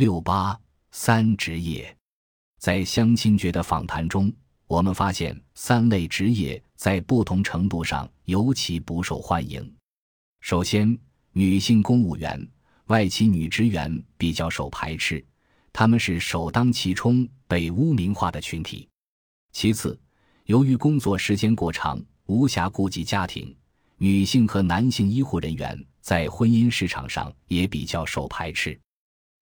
六八三职业，在相亲角的访谈中，我们发现三类职业在不同程度上尤其不受欢迎。首先，女性公务员、外企女职员比较受排斥，他们是首当其冲被污名化的群体。其次，由于工作时间过长，无暇顾及家庭，女性和男性医护人员在婚姻市场上也比较受排斥。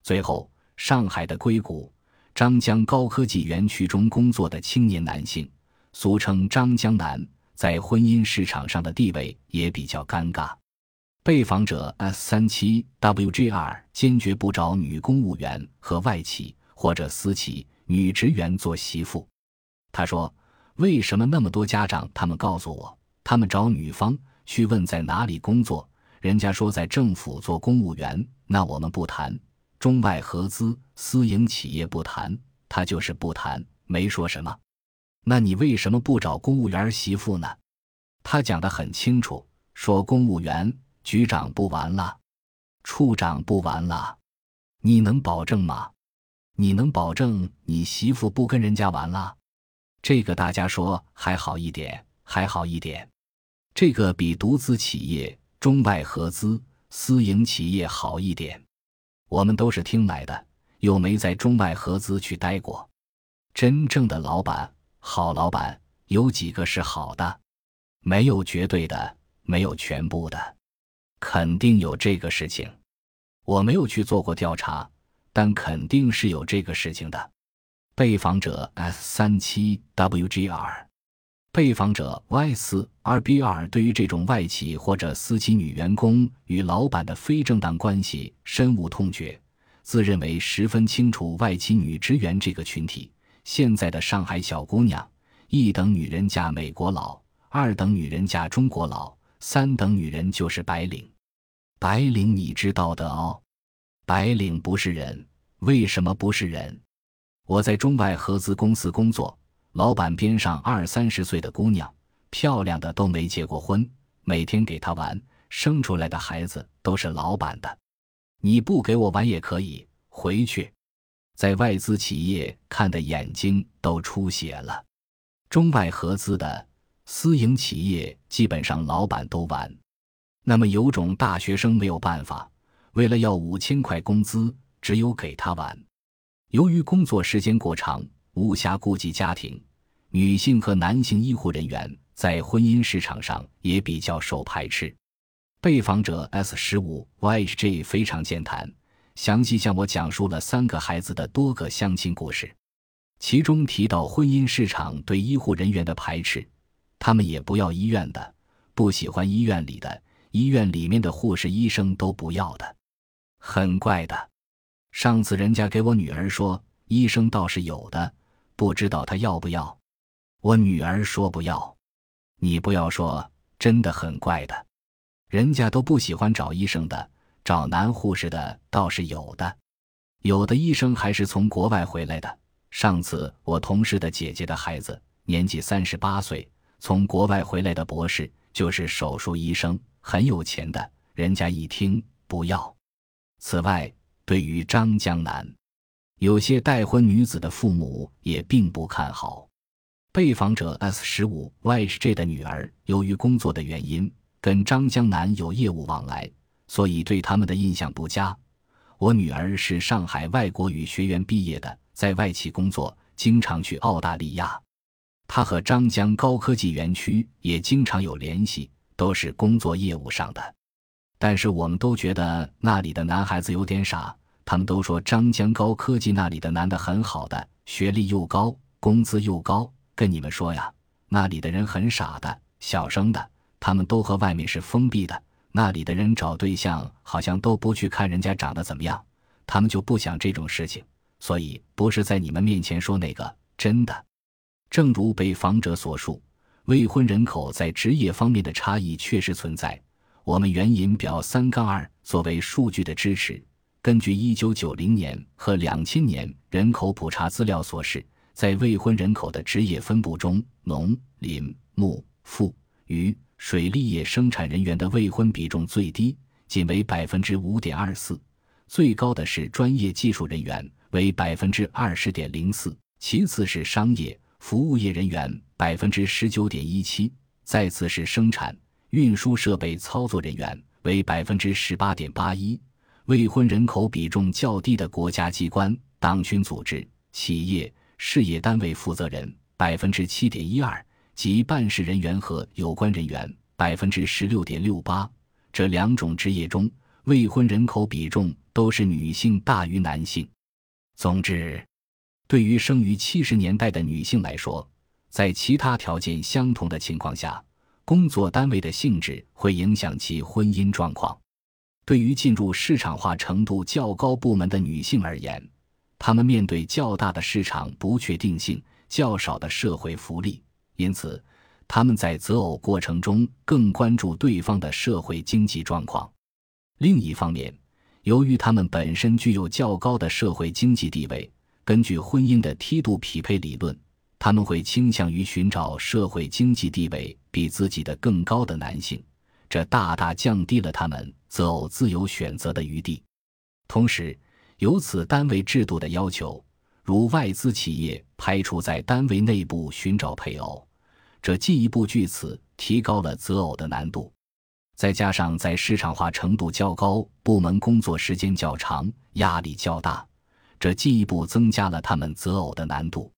最后，上海的硅谷、张江高科技园区中工作的青年男性，俗称“张江男”，在婚姻市场上的地位也比较尴尬。被访者 S 三七 WGR 坚决不找女公务员和外企或者私企女职员做媳妇。他说：“为什么那么多家长？他们告诉我，他们找女方去问在哪里工作，人家说在政府做公务员，那我们不谈；中外合资、私营企业不谈，他就是不谈，没说什么。那你为什么不找公务员媳妇呢？他讲得很清楚，说公务员。”局长不完了，处长不完了，你能保证吗？你能保证你媳妇不跟人家玩了？这个大家说还好一点，还好一点，这个比独资企业、中外合资、私营企业好一点。我们都是听来的，又没在中外合资去待过。真正的老板，好老板有几个是好的？没有绝对的，没有全部的。肯定有这个事情，我没有去做过调查，但肯定是有这个事情的。被访者 S 三七 WGR，被访者 Y 四 RBR 对于这种外企或者私企女员工与老板的非正当关系深恶痛绝，自认为十分清楚外企女职员这个群体。现在的上海小姑娘，一等女人嫁美国佬，二等女人嫁中国佬。三等女人就是白领，白领你知道的哦。白领不是人，为什么不是人？我在中外合资公司工作，老板边上二三十岁的姑娘，漂亮的都没结过婚，每天给她玩，生出来的孩子都是老板的。你不给我玩也可以回去，在外资企业看的眼睛都出血了，中外合资的。私营企业基本上老板都玩，那么有种大学生没有办法，为了要五千块工资，只有给他玩。由于工作时间过长，无暇顾及家庭，女性和男性医护人员在婚姻市场上也比较受排斥。被访者 S 十五 YHJ 非常健谈，详细向我讲述了三个孩子的多个相亲故事，其中提到婚姻市场对医护人员的排斥。他们也不要医院的，不喜欢医院里的，医院里面的护士、医生都不要的，很怪的。上次人家给我女儿说，医生倒是有的，不知道他要不要。我女儿说不要。你不要说，真的很怪的。人家都不喜欢找医生的，找男护士的倒是有的，有的医生还是从国外回来的。上次我同事的姐姐的孩子，年纪三十八岁。从国外回来的博士就是手术医生，很有钱的。人家一听不要。此外，对于张江南，有些待婚女子的父母也并不看好。被访者 S 十五 YJ 的女儿，由于工作的原因，跟张江南有业务往来，所以对他们的印象不佳。我女儿是上海外国语学院毕业的，在外企工作，经常去澳大利亚。他和张江高科技园区也经常有联系，都是工作业务上的。但是我们都觉得那里的男孩子有点傻。他们都说张江高科技那里的男的很好的，学历又高，工资又高。跟你们说呀，那里的人很傻的，小声的。他们都和外面是封闭的。那里的人找对象好像都不去看人家长得怎么样，他们就不想这种事情。所以不是在你们面前说那个真的。正如被访者所述，未婚人口在职业方面的差异确实存在。我们援引表三杠二作为数据的支持。根据一九九零年和两千年人口普查资料所示，在未婚人口的职业分布中，农林牧副渔水利业生产人员的未婚比重最低，仅为百分之五点二四；最高的是专业技术人员，为百分之二十点零四，其次是商业服务业人员，百分之十九点一七，再次是生产运输设备操作人员，为百分之十八点八一。未婚人口比重较低的国家机关、党群组织、企业、事业单位负责人，百分之七点一二，及办事人员和有关人员，百分之十六点六八。这两种职业中，未婚人口比重都是女性大于男性。总之，对于生于七十年代的女性来说，在其他条件相同的情况下，工作单位的性质会影响其婚姻状况。对于进入市场化程度较高部门的女性而言，她们面对较大的市场不确定性、较少的社会福利，因此。他们在择偶过程中更关注对方的社会经济状况。另一方面，由于她们本身具有较高的社会经济地位，根据婚姻的梯度匹配理论，他们会倾向于寻找社会经济地位比自己的更高的男性，这大大降低了他们择偶自由选择的余地。同时，由此单位制度的要求，如外资企业排除在单位内部寻找配偶。这进一步据此提高了择偶的难度，再加上在市场化程度较高部门工作时间较长、压力较大，这进一步增加了他们择偶的难度。